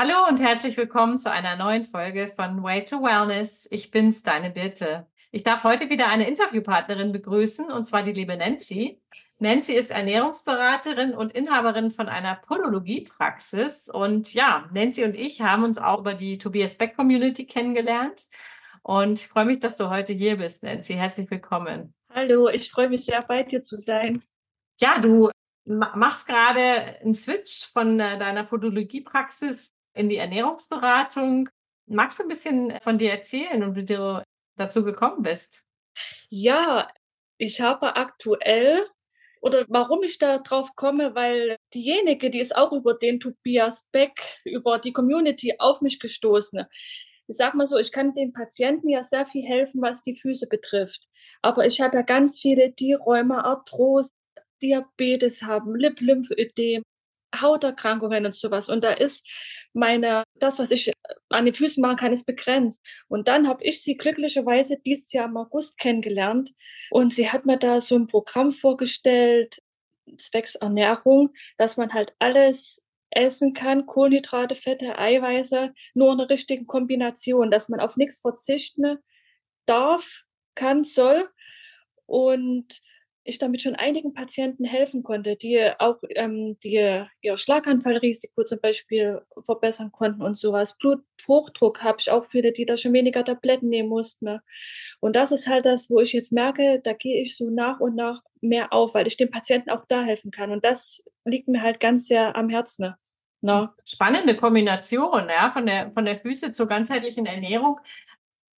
Hallo und herzlich willkommen zu einer neuen Folge von Way to Wellness. Ich bin's, deine Birte. Ich darf heute wieder eine Interviewpartnerin begrüßen, und zwar die liebe Nancy. Nancy ist Ernährungsberaterin und Inhaberin von einer Podologiepraxis. Und ja, Nancy und ich haben uns auch über die Tobias Beck Community kennengelernt. Und ich freue mich, dass du heute hier bist, Nancy. Herzlich willkommen. Hallo, ich freue mich sehr, bei dir zu sein. Ja, du machst gerade einen Switch von äh, deiner Podologiepraxis in die Ernährungsberatung. Magst du ein bisschen von dir erzählen und wie du dazu gekommen bist? Ja, ich habe aktuell oder warum ich da drauf komme, weil diejenige, die ist auch über den Tobias Beck, über die Community auf mich gestoßen. Ich sag mal so, ich kann den Patienten ja sehr viel helfen, was die Füße betrifft. Aber ich habe ja ganz viele, die Rheuma, Arthrose, Diabetes haben, Lip-Lymphödem, Hauterkrankungen und sowas. Und da ist meine, das, was ich an den Füßen machen kann, ist begrenzt. Und dann habe ich sie glücklicherweise dieses Jahr im August kennengelernt. Und sie hat mir da so ein Programm vorgestellt, zwecks Ernährung, dass man halt alles essen kann, Kohlenhydrate, Fette, Eiweiße, nur in der richtigen Kombination, dass man auf nichts verzichten darf, kann, soll. Und ich damit schon einigen Patienten helfen konnte, die auch ähm, die ihr Schlaganfallrisiko zum Beispiel verbessern konnten und sowas. Bluthochdruck habe ich auch viele, die da schon weniger Tabletten nehmen mussten. Ne? Und das ist halt das, wo ich jetzt merke, da gehe ich so nach und nach mehr auf, weil ich dem Patienten auch da helfen kann. Und das liegt mir halt ganz sehr am Herzen. Ne? No. Spannende Kombination, ja, von der, von der Füße zur ganzheitlichen Ernährung.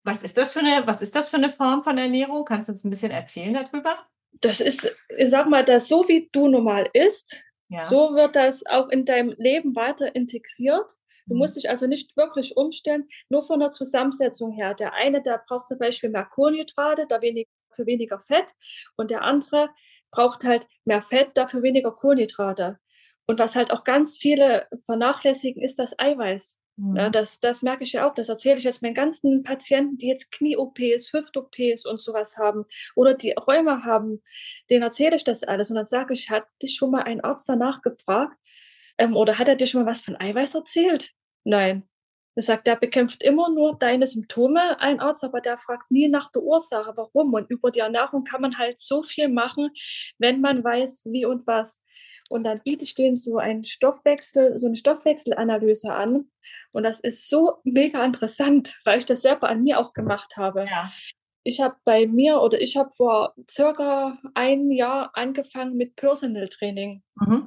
Was ist das für eine, was ist das für eine Form von Ernährung? Kannst du uns ein bisschen erzählen darüber? Das ist, ich sag mal, das so wie du normal isst, ja. so wird das auch in deinem Leben weiter integriert. Du musst mhm. dich also nicht wirklich umstellen, nur von der Zusammensetzung her. Der eine, der braucht zum Beispiel mehr Kohlenhydrate, da wenig, für weniger Fett. Und der andere braucht halt mehr Fett, dafür weniger Kohlenhydrate. Und was halt auch ganz viele vernachlässigen, ist das Eiweiß. Ja, mhm. das, das merke ich ja auch. Das erzähle ich jetzt meinen ganzen Patienten, die jetzt Knie-OPs, Hüft-OPs und sowas haben oder die Rheuma haben. Denen erzähle ich das alles. Und dann sage ich, hat dich schon mal ein Arzt danach gefragt? Ähm, oder hat er dir schon mal was von Eiweiß erzählt? Nein. Er sagt, der bekämpft immer nur deine Symptome, ein Arzt, aber der fragt nie nach der Ursache, warum. Und über die Ernährung kann man halt so viel machen, wenn man weiß, wie und was. Und dann biete ich denen so einen Stoffwechsel, so eine Stoffwechselanalyse an. Und das ist so mega interessant, weil ich das selber an mir auch gemacht habe. Ja. Ich habe bei mir oder ich habe vor circa ein Jahr angefangen mit Personal Training mhm.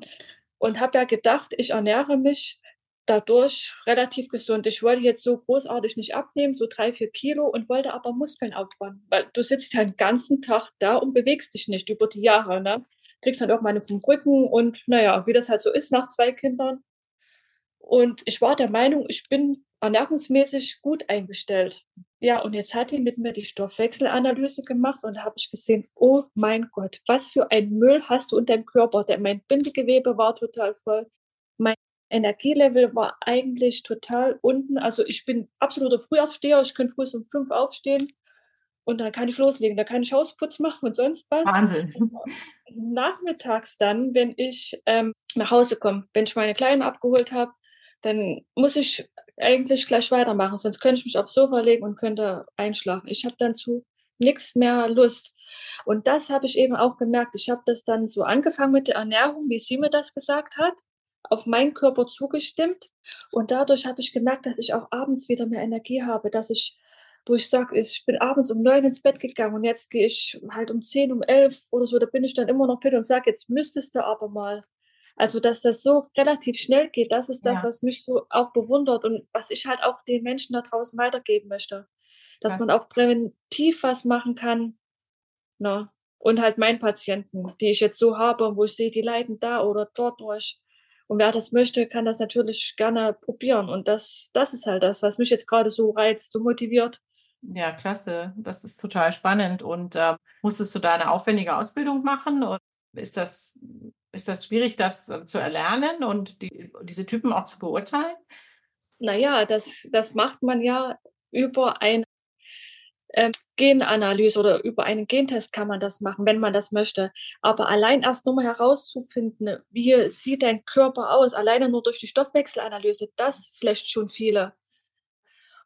und habe ja gedacht, ich ernähre mich dadurch relativ gesund. Ich wollte jetzt so großartig nicht abnehmen, so drei, vier Kilo und wollte aber Muskeln aufbauen, weil du sitzt ja den ganzen Tag da und bewegst dich nicht über die Jahre. Ne? Kriegst dann irgendwann vom Rücken und naja, wie das halt so ist nach zwei Kindern. Und ich war der Meinung, ich bin ernährungsmäßig gut eingestellt. Ja, und jetzt hat die mit mir die Stoffwechselanalyse gemacht und habe ich gesehen, oh mein Gott, was für ein Müll hast du in deinem Körper? mein Bindegewebe war total voll. Mein Energielevel war eigentlich total unten. Also ich bin absoluter Frühaufsteher. Ich könnte früh um fünf aufstehen und dann kann ich loslegen. Da kann ich Hausputz machen und sonst was. Wahnsinn. Nachmittags dann, wenn ich ähm, nach Hause komme, wenn ich meine Kleinen abgeholt habe, dann muss ich eigentlich gleich weitermachen. Sonst könnte ich mich aufs Sofa legen und könnte einschlafen. Ich habe dann zu nichts mehr Lust. Und das habe ich eben auch gemerkt. Ich habe das dann so angefangen mit der Ernährung, wie sie mir das gesagt hat auf meinen Körper zugestimmt und dadurch habe ich gemerkt, dass ich auch abends wieder mehr Energie habe, dass ich, wo ich sage, ich bin abends um neun ins Bett gegangen und jetzt gehe ich halt um zehn, um elf oder so, da bin ich dann immer noch fit und sage, jetzt müsstest du aber mal. Also, dass das so relativ schnell geht, das ist das, ja. was mich so auch bewundert und was ich halt auch den Menschen da draußen weitergeben möchte. Dass ja. man auch präventiv was machen kann. Na, ne? und halt meinen Patienten, die ich jetzt so habe, wo ich sehe, die leiden da oder dort durch und wer das möchte, kann das natürlich gerne probieren. Und das, das ist halt das, was mich jetzt gerade so reizt, so motiviert. Ja, klasse. Das ist total spannend. Und äh, musstest du da eine aufwendige Ausbildung machen? Oder ist das, ist das schwierig, das äh, zu erlernen und die, diese Typen auch zu beurteilen? Naja, das, das macht man ja über ein ähm, Genanalyse oder über einen Gentest kann man das machen, wenn man das möchte. Aber allein erst nur mal herauszufinden, wie sieht dein Körper aus, alleine nur durch die Stoffwechselanalyse, das flecht schon viele.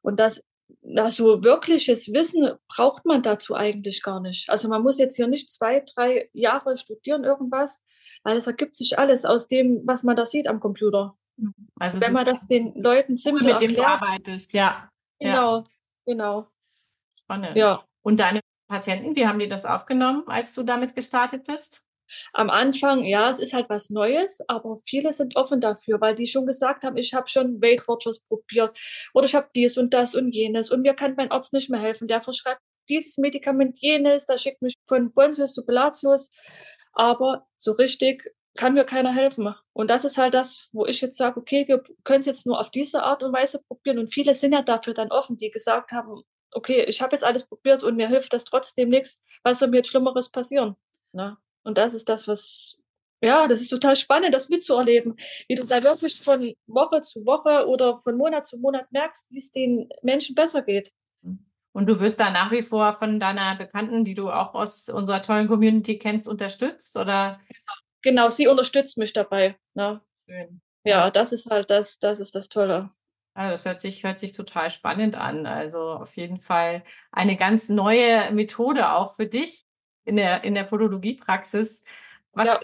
Und das also wirkliches Wissen braucht man dazu eigentlich gar nicht. Also man muss jetzt hier nicht zwei, drei Jahre studieren irgendwas, weil es ergibt sich alles aus dem, was man da sieht am Computer. Also wenn man das den Leuten simpel mit erklärt, dem du arbeitest, ja. Genau, ja. genau. Spannend. Ja. Und deine Patienten, wie haben die das aufgenommen, als du damit gestartet bist? Am Anfang, ja, es ist halt was Neues, aber viele sind offen dafür, weil die schon gesagt haben, ich habe schon Weight Watchers probiert oder ich habe dies und das und jenes und mir kann mein Arzt nicht mehr helfen. Der verschreibt dieses Medikament, jenes, da schickt mich von Bonsius zu Pelatius, aber so richtig kann mir keiner helfen. Und das ist halt das, wo ich jetzt sage, okay, wir können es jetzt nur auf diese Art und Weise probieren. Und viele sind ja dafür dann offen, die gesagt haben, okay, ich habe jetzt alles probiert und mir hilft das trotzdem nichts, was soll mir jetzt Schlimmeres passieren? Ne? Und das ist das, was, ja, das ist total spannend, das mitzuerleben, wie du da wirklich von Woche zu Woche oder von Monat zu Monat merkst, wie es den Menschen besser geht. Und du wirst da nach wie vor von deiner Bekannten, die du auch aus unserer tollen Community kennst, unterstützt, oder? Genau, sie unterstützt mich dabei. Ne? Schön. Ja, das ist halt das, das ist das Tolle. Ja, das hört sich, hört sich total spannend an. Also auf jeden Fall eine ganz neue Methode auch für dich in der, in der Podologiepraxis. Was, ja.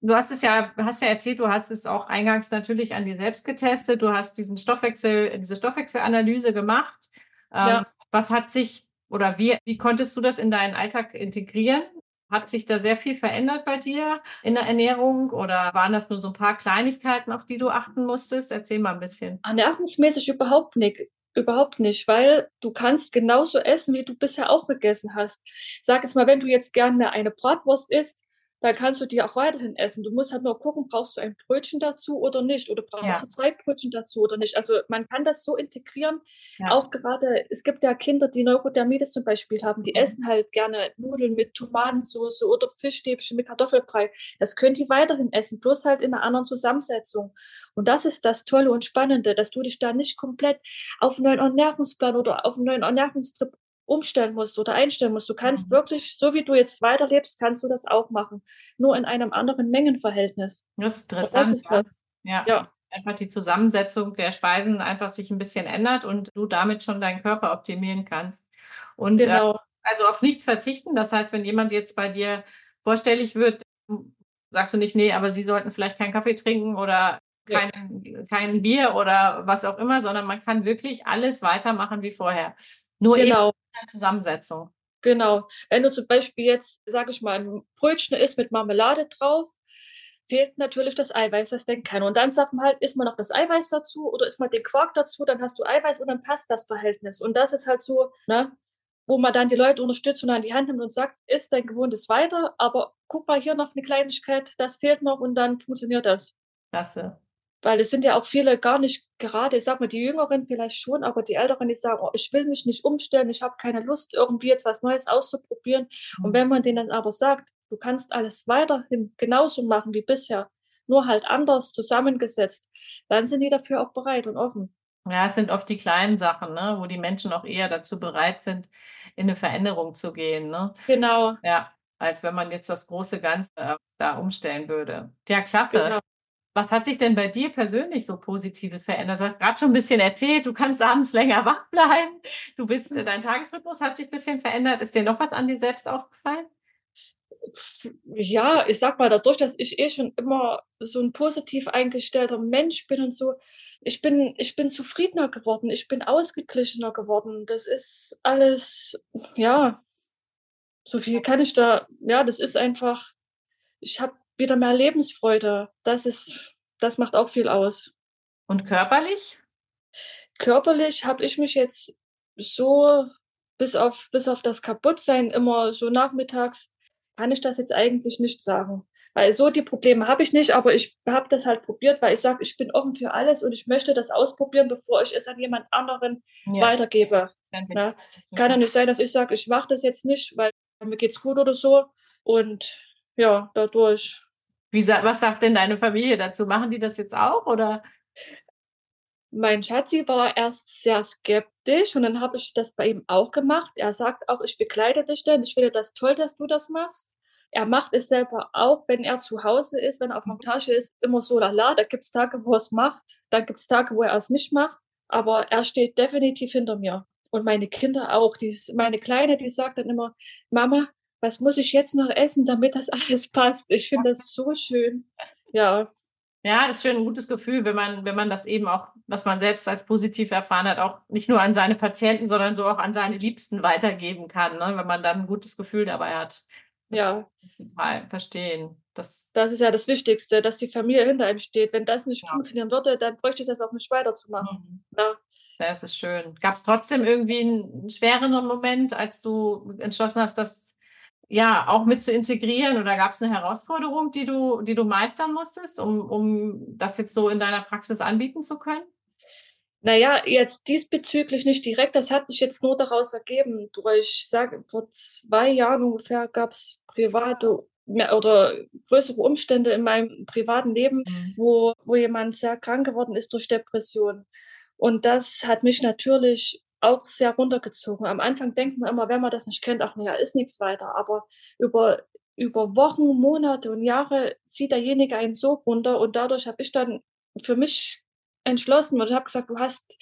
Du hast es ja, hast ja erzählt, du hast es auch eingangs natürlich an dir selbst getestet. Du hast diesen Stoffwechsel, diese Stoffwechselanalyse gemacht. Ähm, ja. Was hat sich oder wie, wie konntest du das in deinen Alltag integrieren? Hat sich da sehr viel verändert bei dir in der Ernährung oder waren das nur so ein paar Kleinigkeiten, auf die du achten musstest? Erzähl mal ein bisschen. Ernährungsmäßig überhaupt nicht. Überhaupt nicht, weil du kannst genauso essen, wie du bisher auch gegessen hast. Sag jetzt mal, wenn du jetzt gerne eine Bratwurst isst, dann kannst du die auch weiterhin essen. Du musst halt nur gucken, brauchst du ein Brötchen dazu oder nicht? Oder brauchst ja. du zwei Brötchen dazu oder nicht? Also man kann das so integrieren. Ja. Auch gerade, es gibt ja Kinder, die Neurodermitis zum Beispiel haben, die mhm. essen halt gerne Nudeln mit Tomatensauce oder Fischstäbchen mit Kartoffelbrei. Das können die weiterhin essen, bloß halt in einer anderen Zusammensetzung. Und das ist das Tolle und Spannende, dass du dich da nicht komplett auf einen neuen Ernährungsplan oder auf einen neuen Ernährungstrip umstellen musst oder einstellen musst. Du kannst mhm. wirklich, so wie du jetzt weiterlebst, kannst du das auch machen. Nur in einem anderen Mengenverhältnis. Das ist interessant. Das ist das. Ja. ja. Einfach die Zusammensetzung der Speisen einfach sich ein bisschen ändert und du damit schon deinen Körper optimieren kannst. Und äh, genau. äh, also auf nichts verzichten. Das heißt, wenn jemand jetzt bei dir vorstellig wird, sagst du nicht, nee, aber sie sollten vielleicht keinen Kaffee trinken oder kein, kein Bier oder was auch immer, sondern man kann wirklich alles weitermachen wie vorher. Nur genau. eben in der Zusammensetzung. Genau. Wenn du zum Beispiel jetzt, sage ich mal, ein Brötchen isst mit Marmelade drauf, fehlt natürlich das Eiweiß, das denkt keiner. Und dann sagt man halt, isst man noch das Eiweiß dazu oder isst man den Quark dazu, dann hast du Eiweiß und dann passt das Verhältnis. Und das ist halt so, ne, wo man dann die Leute unterstützt und an die Hand nimmt und sagt, isst dein Gewohntes weiter, aber guck mal hier noch eine Kleinigkeit, das fehlt noch und dann funktioniert das. Klasse. Weil es sind ja auch viele gar nicht gerade, ich sag mal, die Jüngeren vielleicht schon, aber die Älteren, die sagen, oh, ich will mich nicht umstellen, ich habe keine Lust, irgendwie jetzt was Neues auszuprobieren. Mhm. Und wenn man denen dann aber sagt, du kannst alles weiterhin genauso machen wie bisher, nur halt anders zusammengesetzt, dann sind die dafür auch bereit und offen. Ja, es sind oft die kleinen Sachen, ne, wo die Menschen auch eher dazu bereit sind, in eine Veränderung zu gehen. Ne? Genau. Ja, als wenn man jetzt das große Ganze äh, da umstellen würde. Ja, klasse. Genau. Was hat sich denn bei dir persönlich so positive verändert? Du hast gerade schon ein bisschen erzählt, du kannst abends länger wach bleiben. Du bist, äh, dein Tagesrhythmus hat sich ein bisschen verändert. Ist dir noch was an dir selbst aufgefallen? Ja, ich sag mal, dadurch, dass ich eh schon immer so ein positiv eingestellter Mensch bin und so, ich bin, ich bin zufriedener geworden, ich bin ausgeglichener geworden. Das ist alles, ja, so viel kann ich da, ja, das ist einfach, ich habe wieder mehr Lebensfreude. Das ist, das macht auch viel aus. Und körperlich? Körperlich habe ich mich jetzt so bis auf, bis auf das Kaputtsein immer so nachmittags, kann ich das jetzt eigentlich nicht sagen. Weil so die Probleme habe ich nicht, aber ich habe das halt probiert, weil ich sage, ich bin offen für alles und ich möchte das ausprobieren, bevor ich es an jemand anderen ja. weitergebe. Ja. Kann ja nicht sein, dass ich sage, ich mache das jetzt nicht, weil mir geht's gut oder so. Und ja, dadurch wie, was sagt denn deine Familie dazu? Machen die das jetzt auch oder? Mein Schatzi war erst sehr skeptisch und dann habe ich das bei ihm auch gemacht. Er sagt auch, ich begleite dich denn, ich finde das toll, dass du das machst. Er macht es selber auch, wenn er zu Hause ist, wenn er auf Montage ist, immer so lala. Da gibt es Tage, wo er es macht, dann gibt es Tage, wo er es nicht macht. Aber er steht definitiv hinter mir. Und meine Kinder auch. Die, meine Kleine, die sagt dann immer, Mama, was muss ich jetzt noch essen, damit das alles passt? Ich finde das so schön. Ja, ja, das ist schön ein gutes Gefühl, wenn man, wenn man das eben auch, was man selbst als positiv erfahren hat, auch nicht nur an seine Patienten, sondern so auch an seine Liebsten weitergeben kann, ne? wenn man dann ein gutes Gefühl dabei hat. Das ja. Total verstehen. Das, das ist ja das Wichtigste, dass die Familie hinter einem steht. Wenn das nicht ja. funktionieren würde, dann bräuchte ich das auch nicht weiterzumachen. Mhm. Ja. Das ist schön. Gab es trotzdem irgendwie einen schwereren Moment, als du entschlossen hast, das ja, auch mit zu integrieren oder gab es eine Herausforderung, die du, die du meistern musstest, um, um das jetzt so in deiner Praxis anbieten zu können? Naja, jetzt diesbezüglich nicht direkt, das hat sich jetzt nur daraus ergeben. Durch, ich sage, vor zwei Jahren ungefähr gab es private oder größere Umstände in meinem privaten Leben, mhm. wo, wo jemand sehr krank geworden ist durch Depression. Und das hat mich natürlich auch sehr runtergezogen. Am Anfang denkt man immer, wenn man das nicht kennt, ach naja, ist nichts weiter. Aber über, über Wochen, Monate und Jahre zieht derjenige einen so runter und dadurch habe ich dann für mich entschlossen und habe gesagt, du hast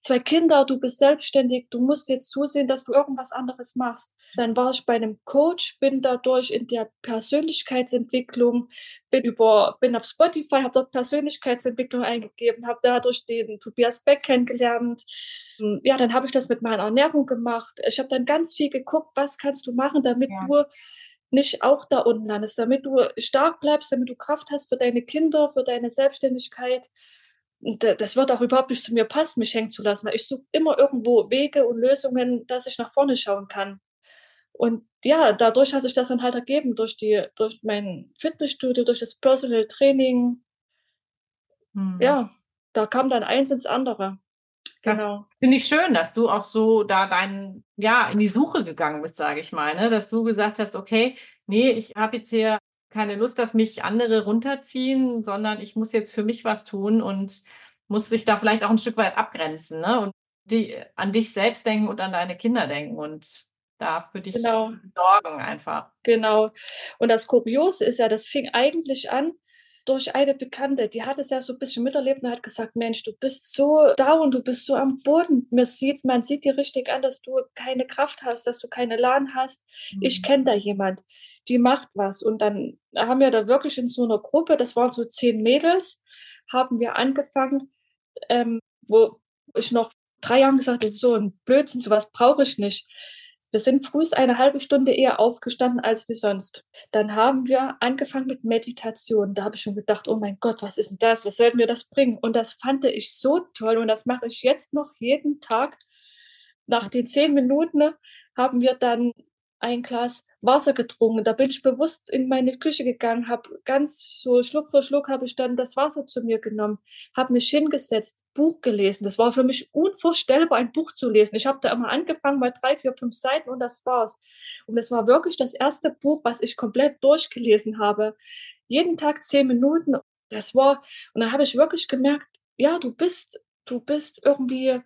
zwei Kinder, du bist selbstständig, du musst jetzt zusehen, dass du irgendwas anderes machst. Dann war ich bei einem Coach, bin dadurch in der Persönlichkeitsentwicklung, bin über, bin auf Spotify, habe dort Persönlichkeitsentwicklung eingegeben, habe dadurch den Tobias Beck kennengelernt. Ja, dann habe ich das mit meiner Ernährung gemacht. Ich habe dann ganz viel geguckt, was kannst du machen, damit ja. du nicht auch da unten landest, damit du stark bleibst, damit du Kraft hast für deine Kinder, für deine Selbstständigkeit das wird auch überhaupt nicht zu mir passen, mich hängen zu lassen, weil ich suche immer irgendwo Wege und Lösungen, dass ich nach vorne schauen kann. Und ja, dadurch hat sich das dann halt ergeben, durch, die, durch mein Fitnessstudio, durch das Personal Training. Hm. Ja, da kam dann eins ins andere. Genau. Finde ich schön, dass du auch so da dein, ja, in die Suche gegangen bist, sage ich mal, ne? dass du gesagt hast, okay, nee, ich habe jetzt hier keine Lust, dass mich andere runterziehen, sondern ich muss jetzt für mich was tun und muss sich da vielleicht auch ein Stück weit abgrenzen ne? und die, an dich selbst denken und an deine Kinder denken und da für dich genau. sorgen einfach. Genau. Und das Kuriose ist ja, das fing eigentlich an, durch eine Bekannte, die hat es ja so ein bisschen miterlebt und hat gesagt, Mensch, du bist so down, du bist so am Boden. Man sieht, man sieht dir richtig an, dass du keine Kraft hast, dass du keine Lahn hast. Mhm. Ich kenne da jemand, die macht was. Und dann haben wir da wirklich in so einer Gruppe, das waren so zehn Mädels, haben wir angefangen, ähm, wo ich noch drei Jahre gesagt habe, so ein Blödsinn, sowas brauche ich nicht. Wir sind früh eine halbe Stunde eher aufgestanden als wie sonst. Dann haben wir angefangen mit Meditation. Da habe ich schon gedacht, oh mein Gott, was ist denn das? Was sollten wir das bringen? Und das fand ich so toll und das mache ich jetzt noch jeden Tag. Nach den zehn Minuten haben wir dann ein Glas Wasser getrunken. Da bin ich bewusst in meine Küche gegangen, habe ganz so Schluck für Schluck habe ich dann das Wasser zu mir genommen, habe mich hingesetzt, Buch gelesen. Das war für mich unvorstellbar, ein Buch zu lesen. Ich habe da immer angefangen bei drei, vier, fünf Seiten und das war's. Und es war wirklich das erste Buch, was ich komplett durchgelesen habe. Jeden Tag zehn Minuten. Das war, und dann habe ich wirklich gemerkt, ja, du bist, du bist irgendwie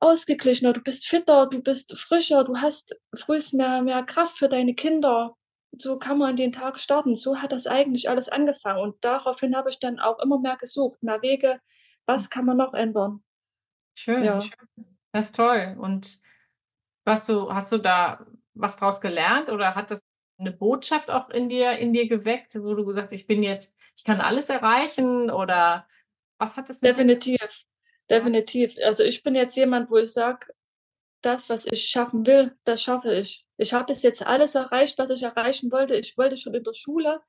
ausgeglichener, du bist fitter, du bist frischer, du hast frühst mehr, mehr Kraft für deine Kinder. So kann man den Tag starten. So hat das eigentlich alles angefangen. Und daraufhin habe ich dann auch immer mehr gesucht, mehr Wege, was kann man noch ändern. Schön. Ja. Das ist toll. Und was du, hast du da was draus gelernt oder hat das eine Botschaft auch in dir, in dir geweckt, wo du gesagt hast, ich bin jetzt, ich kann alles erreichen oder was hat das? Definitiv. Definitiv. Also ich bin jetzt jemand, wo ich sage, das, was ich schaffen will, das schaffe ich. Ich habe bis jetzt alles erreicht, was ich erreichen wollte. Ich wollte schon in der Schule,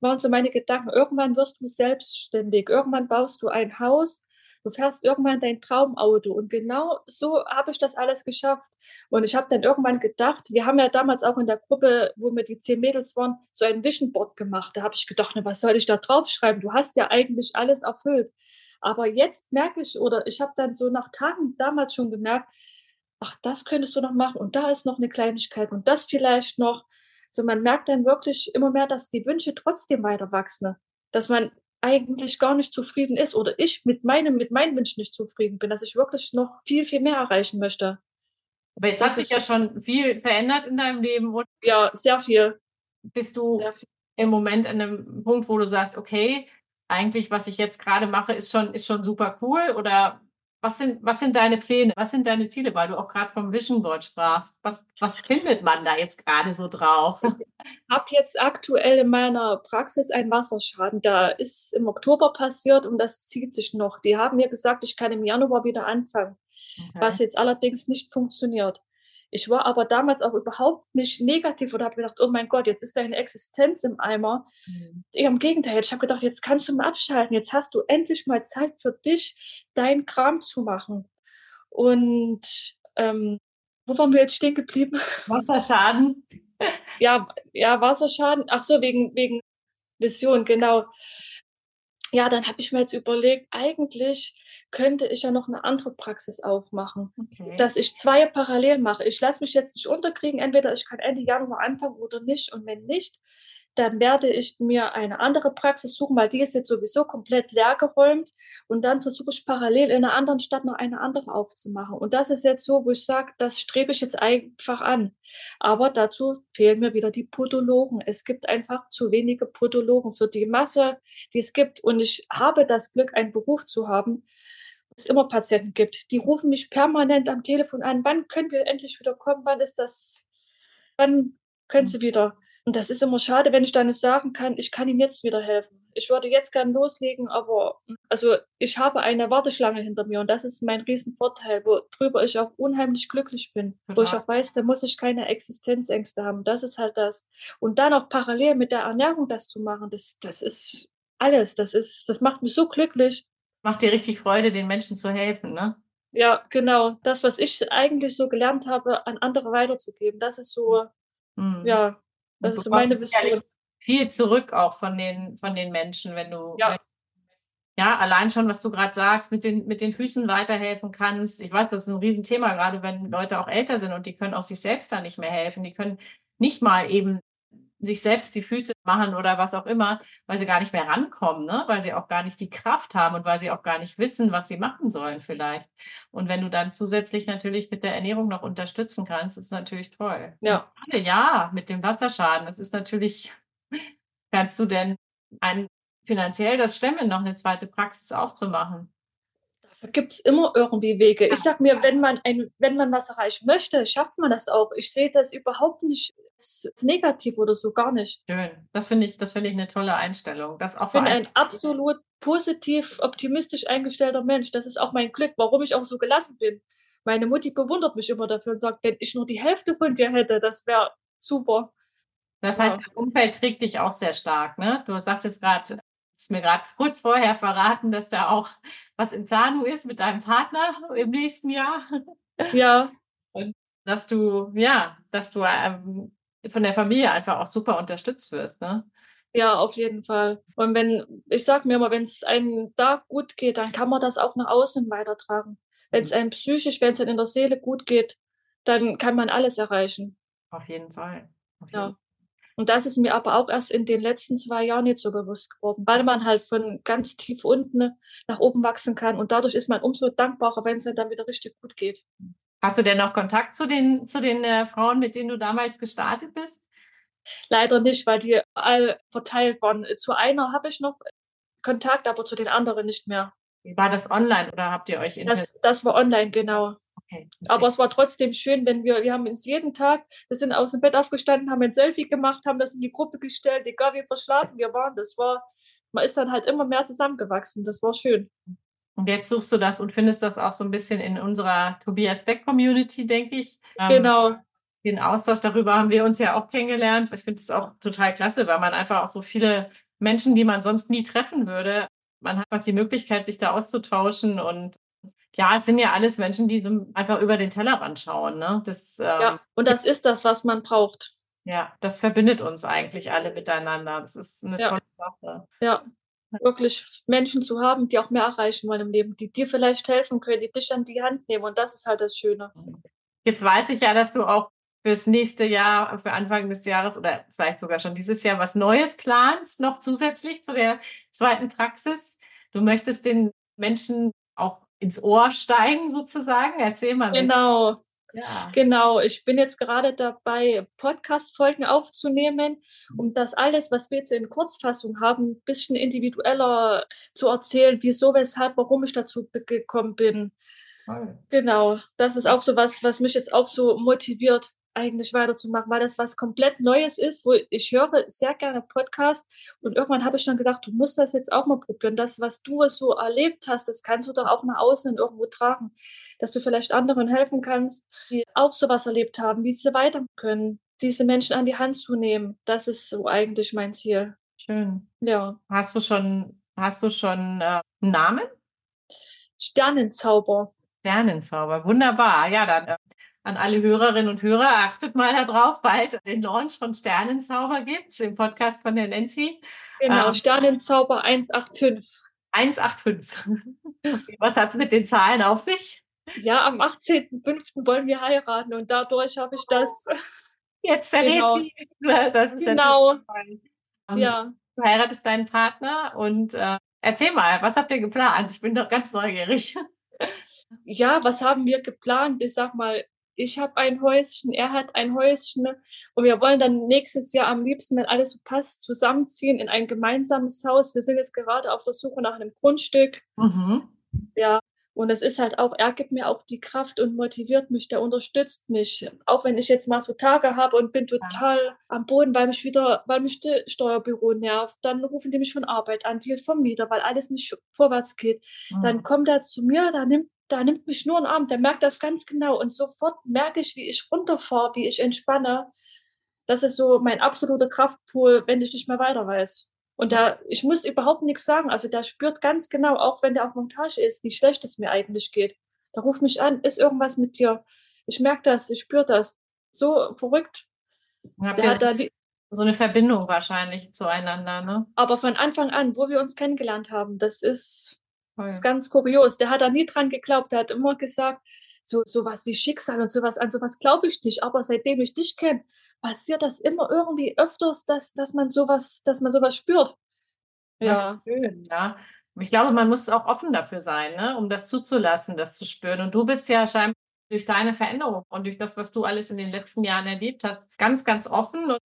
waren so meine Gedanken, irgendwann wirst du selbstständig, irgendwann baust du ein Haus, du fährst irgendwann dein Traumauto. Und genau so habe ich das alles geschafft. Und ich habe dann irgendwann gedacht, wir haben ja damals auch in der Gruppe, wo wir die zehn Mädels waren, so ein Vision Board gemacht. Da habe ich gedacht, na, was soll ich da draufschreiben? Du hast ja eigentlich alles erfüllt. Aber jetzt merke ich, oder ich habe dann so nach Tagen damals schon gemerkt, ach, das könntest du noch machen und da ist noch eine Kleinigkeit und das vielleicht noch. So, man merkt dann wirklich immer mehr, dass die Wünsche trotzdem weiter wachsen. Dass man eigentlich gar nicht zufrieden ist oder ich mit meinem, mit meinen Wünschen nicht zufrieden bin, dass ich wirklich noch viel, viel mehr erreichen möchte. Aber jetzt hat sich ja schon viel verändert in deinem Leben, oder? Ja, sehr viel. Bist du sehr viel. im Moment an einem Punkt, wo du sagst, okay, eigentlich, was ich jetzt gerade mache, ist schon, ist schon super cool? Oder was sind, was sind deine Pläne? Was sind deine Ziele? Weil du auch gerade vom Vision Board sprachst. Was, was findet man da jetzt gerade so drauf? Ich habe jetzt aktuell in meiner Praxis einen Wasserschaden. Da ist im Oktober passiert und das zieht sich noch. Die haben mir gesagt, ich kann im Januar wieder anfangen, okay. was jetzt allerdings nicht funktioniert. Ich war aber damals auch überhaupt nicht negativ oder habe gedacht, oh mein Gott, jetzt ist deine Existenz im Eimer. Mhm. Im Gegenteil, ich habe gedacht, jetzt kannst du mal abschalten, jetzt hast du endlich mal Zeit für dich, deinen Kram zu machen. Und ähm, wo waren wir jetzt stehen geblieben? Wasserschaden. ja, ja, Wasserschaden. Ach so, wegen, wegen Vision, genau. Ja, dann habe ich mir jetzt überlegt, eigentlich könnte ich ja noch eine andere Praxis aufmachen, okay. dass ich zwei parallel mache. Ich lasse mich jetzt nicht unterkriegen, entweder ich kann Ende Januar anfangen oder nicht. Und wenn nicht, dann werde ich mir eine andere Praxis suchen, weil die ist jetzt sowieso komplett leergeräumt. Und dann versuche ich parallel in einer anderen Stadt noch eine andere aufzumachen. Und das ist jetzt so, wo ich sage, das strebe ich jetzt einfach an. Aber dazu fehlen mir wieder die Podologen. Es gibt einfach zu wenige Podologen für die Masse, die es gibt. Und ich habe das Glück, einen Beruf zu haben, es immer Patienten gibt. Die rufen mich permanent am Telefon an, wann können wir endlich wieder kommen, wann ist das, wann können sie wieder? Und das ist immer schade, wenn ich dann nicht sagen kann, ich kann Ihnen jetzt wieder helfen. Ich würde jetzt gern loslegen, aber also ich habe eine Warteschlange hinter mir und das ist mein Riesenvorteil, worüber ich auch unheimlich glücklich bin. Total. Wo ich auch weiß, da muss ich keine Existenzängste haben. Das ist halt das. Und dann auch parallel mit der Ernährung das zu machen, das, das ist alles. Das ist, das macht mich so glücklich macht dir richtig Freude, den Menschen zu helfen, ne? Ja, genau. Das, was ich eigentlich so gelernt habe, an andere weiterzugeben, das ist so, mhm. ja, das ist so meine Vision. Viel zurück auch von den, von den Menschen, wenn du, ja. Wenn, ja, allein schon, was du gerade sagst, mit den, mit den Füßen weiterhelfen kannst. Ich weiß, das ist ein Riesenthema, gerade wenn Leute auch älter sind und die können auch sich selbst da nicht mehr helfen. Die können nicht mal eben sich selbst die Füße machen oder was auch immer, weil sie gar nicht mehr rankommen, ne? weil sie auch gar nicht die Kraft haben und weil sie auch gar nicht wissen, was sie machen sollen vielleicht. Und wenn du dann zusätzlich natürlich mit der Ernährung noch unterstützen kannst, ist natürlich toll. Ja, alle, ja mit dem Wasserschaden, das ist natürlich, kannst du denn ein, finanziell das stemmen, noch eine zweite Praxis aufzumachen? Da gibt es immer irgendwie Wege. Ich sage mir, wenn man, ein, wenn man was erreichen möchte, schafft man das auch. Ich sehe das überhaupt nicht negativ oder so, gar nicht. Schön. Das finde ich, das ich eine tolle Einstellung. Das auch ich bin ein absolut positiv, optimistisch eingestellter Mensch. Das ist auch mein Glück, warum ich auch so gelassen bin. Meine Mutti bewundert mich immer dafür und sagt, wenn ich nur die Hälfte von dir hätte, das wäre super. Das heißt, ja. das Umfeld trägt dich auch sehr stark, ne? Du sagtest gerade, hast mir gerade kurz vorher verraten, dass da auch was in Planung ist mit deinem Partner im nächsten Jahr. Ja. Und dass du, ja, dass du ähm, von der Familie einfach auch super unterstützt wirst, ne? Ja, auf jeden Fall. Und wenn, ich sage mir immer, wenn es einem da gut geht, dann kann man das auch nach außen weitertragen. Wenn es mhm. einem psychisch, wenn es einem in der Seele gut geht, dann kann man alles erreichen. Auf jeden Fall. Auf jeden ja. Und das ist mir aber auch erst in den letzten zwei Jahren nicht so bewusst geworden, weil man halt von ganz tief unten nach oben wachsen kann. Und dadurch ist man umso dankbarer, wenn es dann wieder richtig gut geht. Hast du denn noch Kontakt zu den, zu den äh, Frauen, mit denen du damals gestartet bist? Leider nicht, weil die all verteilt waren. Zu einer habe ich noch Kontakt, aber zu den anderen nicht mehr. War das online oder habt ihr euch in das, das war online, genau. Okay, aber es war trotzdem schön, wenn wir, wir haben uns jeden Tag, wir sind aus dem Bett aufgestanden, haben ein Selfie gemacht, haben das in die Gruppe gestellt, egal wie verschlafen wir waren. Das war, man ist dann halt immer mehr zusammengewachsen. Das war schön. Und jetzt suchst du das und findest das auch so ein bisschen in unserer Tobias Beck Community, denke ich. Ähm, genau. Den Austausch darüber haben wir uns ja auch kennengelernt. Ich finde es auch total klasse, weil man einfach auch so viele Menschen, die man sonst nie treffen würde, man hat die Möglichkeit, sich da auszutauschen. Und ja, es sind ja alles Menschen, die einfach über den Tellerrand schauen. Ne? Das, ähm, ja, und das ist das, was man braucht. Ja, das verbindet uns eigentlich alle miteinander. Das ist eine ja. tolle Sache. Ja, wirklich Menschen zu haben, die auch mehr erreichen wollen im Leben, die dir vielleicht helfen können, die dich an die Hand nehmen. Und das ist halt das Schöne. Jetzt weiß ich ja, dass du auch fürs nächste Jahr, für Anfang des Jahres oder vielleicht sogar schon dieses Jahr was Neues planst, noch zusätzlich zu der zweiten Praxis. Du möchtest den Menschen auch ins Ohr steigen sozusagen. Erzähl mal. Genau. Ja. Genau, ich bin jetzt gerade dabei, Podcast-Folgen aufzunehmen, um das alles, was wir jetzt in Kurzfassung haben, ein bisschen individueller zu erzählen, wieso, weshalb, warum ich dazu gekommen bin. Toll. Genau, das ist auch so was, was mich jetzt auch so motiviert, eigentlich weiterzumachen, weil das was komplett Neues ist, wo ich höre sehr gerne Podcast und irgendwann habe ich dann gedacht, du musst das jetzt auch mal probieren. Das, was du so erlebt hast, das kannst du doch auch nach außen irgendwo tragen, dass du vielleicht anderen helfen kannst, die auch sowas erlebt haben, wie sie weiter können, diese Menschen an die Hand zu nehmen. Das ist so eigentlich mein Ziel. Schön. Ja. Hast du schon, hast du schon äh, einen Namen? Sternenzauber. Sternenzauber, wunderbar. Ja, dann äh, an alle Hörerinnen und Hörer, achtet mal darauf, bald den Launch von Sternenzauber gibt, im Podcast von der Nancy. Genau, ähm, Sternenzauber 185. 185. Was hat es mit den Zahlen auf sich? Ja, am 18.05. wollen wir heiraten und dadurch habe ich das. Jetzt verrät genau. sie. Das ist genau. Ähm, ja. Du heiratest deinen Partner und äh, erzähl mal, was habt ihr geplant? Ich bin doch ganz neugierig. Ja, was haben wir geplant? Ich sag mal, ich habe ein Häuschen, er hat ein Häuschen und wir wollen dann nächstes Jahr am liebsten, wenn alles so passt, zusammenziehen in ein gemeinsames Haus. Wir sind jetzt gerade auf der Suche nach einem Grundstück. Mhm. Ja, und es ist halt auch, er gibt mir auch die Kraft und motiviert mich, der unterstützt mich. Auch wenn ich jetzt mal so Tage habe und bin total ja. am Boden, weil mich wieder, weil mich das Steuerbüro nervt, dann rufen die mich von Arbeit an, die vom Mieter, weil alles nicht vorwärts geht. Mhm. Dann kommt er zu mir, da nimmt da nimmt mich nur ein Arm, der merkt das ganz genau und sofort merke ich, wie ich runterfahre, wie ich entspanne. Das ist so mein absoluter Kraftpool, wenn ich nicht mehr weiter weiß. Und da, ich muss überhaupt nichts sagen. Also der spürt ganz genau, auch wenn der auf Montage ist, wie schlecht es mir eigentlich geht. Der ruft mich an, ist irgendwas mit dir? Ich merke das, ich spüre das. So verrückt. Habt der hat da so eine Verbindung wahrscheinlich zueinander, ne? Aber von Anfang an, wo wir uns kennengelernt haben, das ist, Oh das ist ganz kurios. Der hat da nie dran geglaubt. Der hat immer gesagt, so sowas wie Schicksal und sowas, an sowas glaube ich nicht. Aber seitdem ich dich kenne, passiert das immer irgendwie öfters, dass, dass man sowas, dass man sowas spürt. Ja. schön, ja. Ich glaube, man muss auch offen dafür sein, ne? um das zuzulassen, das zu spüren. Und du bist ja scheinbar durch deine Veränderung und durch das, was du alles in den letzten Jahren erlebt hast, ganz, ganz offen und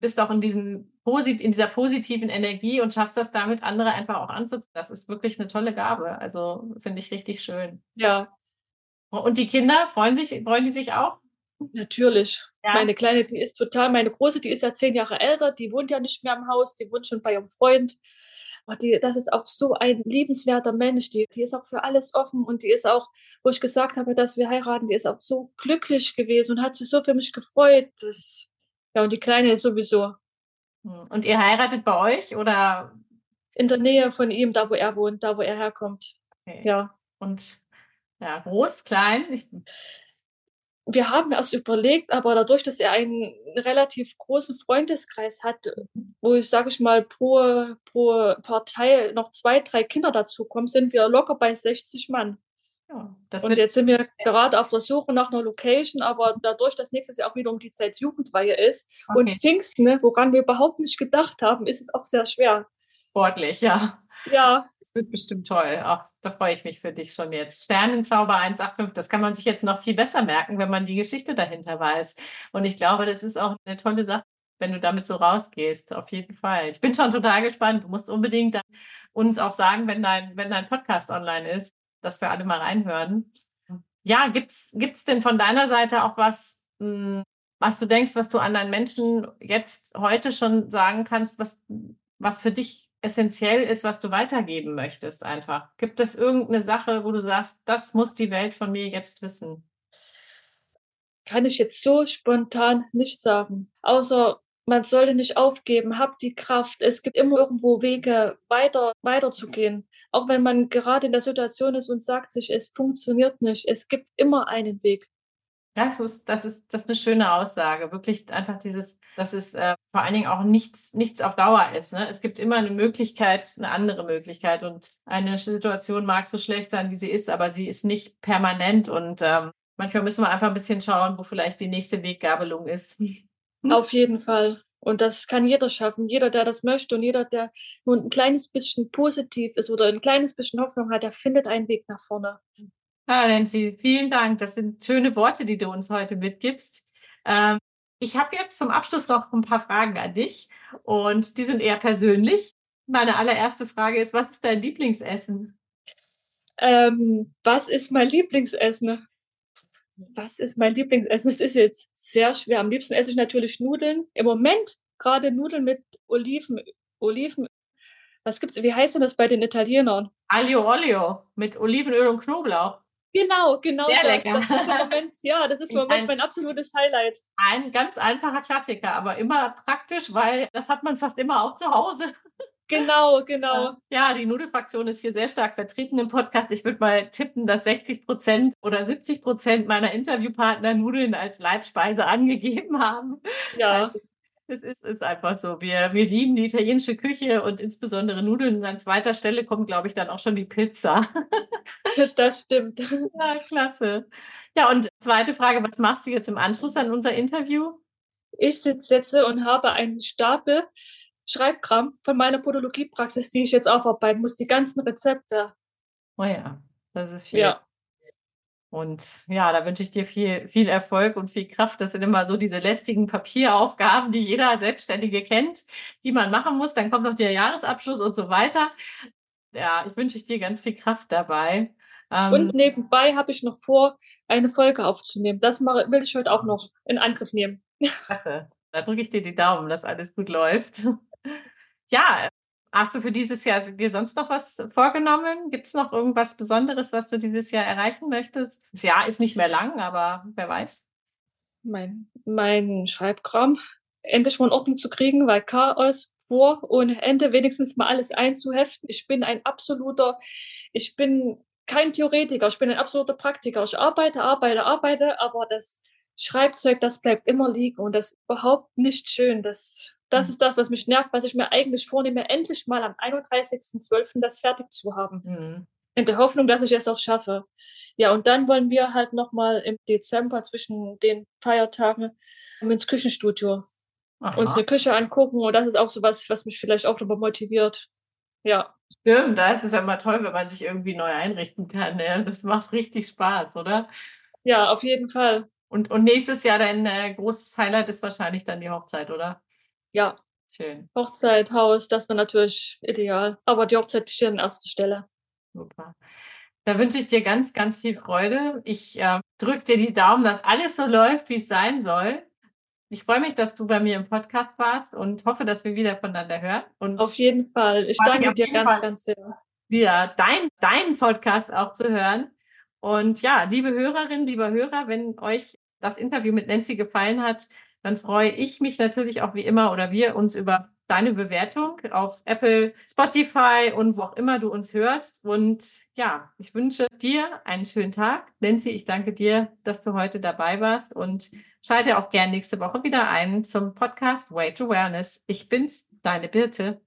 bist auch in, diesem, in dieser positiven Energie und schaffst das damit, andere einfach auch anzuziehen. Das ist wirklich eine tolle Gabe. Also finde ich richtig schön. Ja. Und die Kinder freuen sich, freuen die sich auch? Natürlich. Ja. Meine Kleine, die ist total, meine Große, die ist ja zehn Jahre älter, die wohnt ja nicht mehr im Haus, die wohnt schon bei ihrem Freund. Aber die, das ist auch so ein liebenswerter Mensch. Die, die ist auch für alles offen und die ist auch, wo ich gesagt habe, dass wir heiraten, die ist auch so glücklich gewesen und hat sich so für mich gefreut. Das, ja, und die Kleine ist sowieso. Hm. Und ihr heiratet bei euch oder? In der Nähe von ihm, da wo er wohnt, da wo er herkommt. Okay. Ja. Und ja, groß, klein? Ich... Wir haben erst überlegt, aber dadurch, dass er einen relativ großen Freundeskreis hat, wo ich, sage ich mal, pro, pro Partei noch zwei, drei Kinder dazukommen, sind wir locker bei 60 Mann. Ja, und jetzt sind wir gerade auf der Suche nach einer Location, aber dadurch, dass nächstes Jahr auch wieder um die Zeit Jugendweihe ist okay. und Pfingsten, ne, woran wir überhaupt nicht gedacht haben, ist es auch sehr schwer. Sportlich, ja. Ja. Es wird bestimmt toll. Auch da freue ich mich für dich schon jetzt. Sternenzauber 185, das kann man sich jetzt noch viel besser merken, wenn man die Geschichte dahinter weiß. Und ich glaube, das ist auch eine tolle Sache, wenn du damit so rausgehst. Auf jeden Fall. Ich bin schon total gespannt. Du musst unbedingt uns auch sagen, wenn dein, wenn dein Podcast online ist dass wir alle mal reinhören. Ja, gibt's gibt's denn von deiner Seite auch was, hm, was du denkst, was du an deinen Menschen jetzt heute schon sagen kannst, was, was für dich essentiell ist, was du weitergeben möchtest einfach? Gibt es irgendeine Sache, wo du sagst, das muss die Welt von mir jetzt wissen? Kann ich jetzt so spontan nicht sagen. Außer man sollte nicht aufgeben, habt die Kraft. Es gibt immer irgendwo Wege, weiter, weiterzugehen. Auch wenn man gerade in der Situation ist und sagt sich, es funktioniert nicht. Es gibt immer einen Weg. Das ist, das ist, das ist eine schöne Aussage. Wirklich einfach dieses, dass es äh, vor allen Dingen auch nichts, nichts auf Dauer ist. Ne? Es gibt immer eine Möglichkeit, eine andere Möglichkeit. Und eine Situation mag so schlecht sein, wie sie ist, aber sie ist nicht permanent. Und ähm, manchmal müssen wir einfach ein bisschen schauen, wo vielleicht die nächste Weggabelung ist. Auf jeden Fall. Und das kann jeder schaffen. Jeder, der das möchte und jeder, der nur ein kleines bisschen positiv ist oder ein kleines bisschen Hoffnung hat, der findet einen Weg nach vorne. Ja, Nancy, vielen Dank. Das sind schöne Worte, die du uns heute mitgibst. Ähm, ich habe jetzt zum Abschluss noch ein paar Fragen an dich und die sind eher persönlich. Meine allererste Frage ist, was ist dein Lieblingsessen? Ähm, was ist mein Lieblingsessen? Was ist mein Lieblingsessen? Es ist jetzt sehr schwer. Am liebsten esse ich natürlich Nudeln. Im Moment gerade Nudeln mit Oliven. Oliven. Was gibt's? Wie heißt denn das bei den Italienern? Aglio Olio mit Olivenöl und Knoblauch. Genau, genau Sehr das. Lecker. Das ist im Moment, ja, das ist im Moment ein, mein absolutes Highlight. Ein ganz einfacher Klassiker, aber immer praktisch, weil das hat man fast immer auch zu Hause. Genau, genau. Ja, die Nudelfraktion ist hier sehr stark vertreten im Podcast. Ich würde mal tippen, dass 60 Prozent oder 70 Prozent meiner Interviewpartner Nudeln als Leibspeise angegeben haben. Ja. Also, es ist, ist einfach so. Wir, wir lieben die italienische Küche und insbesondere Nudeln. Und an zweiter Stelle kommt, glaube ich, dann auch schon die Pizza. Das stimmt. Ja, klasse. Ja, und zweite Frage, was machst du jetzt im Anschluss an unser Interview? Ich sitze und habe einen Stapel Schreibkram von meiner Podologiepraxis, die ich jetzt aufarbeiten muss, die ganzen Rezepte. Oh ja, das ist viel. Ja. Und ja, da wünsche ich dir viel, viel Erfolg und viel Kraft. Das sind immer so diese lästigen Papieraufgaben, die jeder Selbstständige kennt, die man machen muss. Dann kommt noch der Jahresabschluss und so weiter. Ja, ich wünsche dir ganz viel Kraft dabei. Ähm, und nebenbei habe ich noch vor, eine Folge aufzunehmen. Das will ich heute auch noch in Angriff nehmen. Klasse. Da drücke ich dir die Daumen, dass alles gut läuft. Ja, hast du für dieses Jahr dir sonst noch was vorgenommen? Gibt es noch irgendwas Besonderes, was du dieses Jahr erreichen möchtest? Das Jahr ist nicht mehr lang, aber wer weiß. Mein, mein Schreibkram endlich mal in Ordnung zu kriegen, weil Chaos vor ohne Ende wenigstens mal alles einzuheften. Ich bin ein absoluter, ich bin kein Theoretiker, ich bin ein absoluter Praktiker. Ich arbeite, arbeite, arbeite, aber das Schreibzeug, das bleibt immer liegen und das ist überhaupt nicht schön. Das das ist das, was mich nervt, was ich mir eigentlich vornehme, endlich mal am 31.12. das fertig zu haben. Mhm. In der Hoffnung, dass ich es auch schaffe. Ja, und dann wollen wir halt nochmal im Dezember zwischen den Feiertagen ins Küchenstudio Aha. uns eine Küche angucken. Und das ist auch so was, was mich vielleicht auch nochmal motiviert. Ja. Stimmt, da ist es ja immer toll, wenn man sich irgendwie neu einrichten kann. Ja. Das macht richtig Spaß, oder? Ja, auf jeden Fall. Und, und nächstes Jahr dein äh, großes Highlight ist wahrscheinlich dann die Hochzeit, oder? Ja. Schön. Hochzeit, Haus, das war natürlich ideal. Aber die Hochzeit steht an erster Stelle. Super. Da wünsche ich dir ganz, ganz viel Freude. Ich äh, drücke dir die Daumen, dass alles so läuft, wie es sein soll. Ich freue mich, dass du bei mir im Podcast warst und hoffe, dass wir wieder voneinander hören. Und auf jeden Fall. Ich danke dir ganz, Fall, ganz sehr. Ja, dein, deinen Podcast auch zu hören. Und ja, liebe Hörerinnen, lieber Hörer, wenn euch das Interview mit Nancy gefallen hat, dann freue ich mich natürlich auch wie immer oder wir uns über deine Bewertung auf Apple, Spotify und wo auch immer du uns hörst. Und ja, ich wünsche dir einen schönen Tag. Nancy, ich danke dir, dass du heute dabei warst und schalte auch gern nächste Woche wieder ein zum Podcast Way to Wellness. Ich bin's, deine Birte.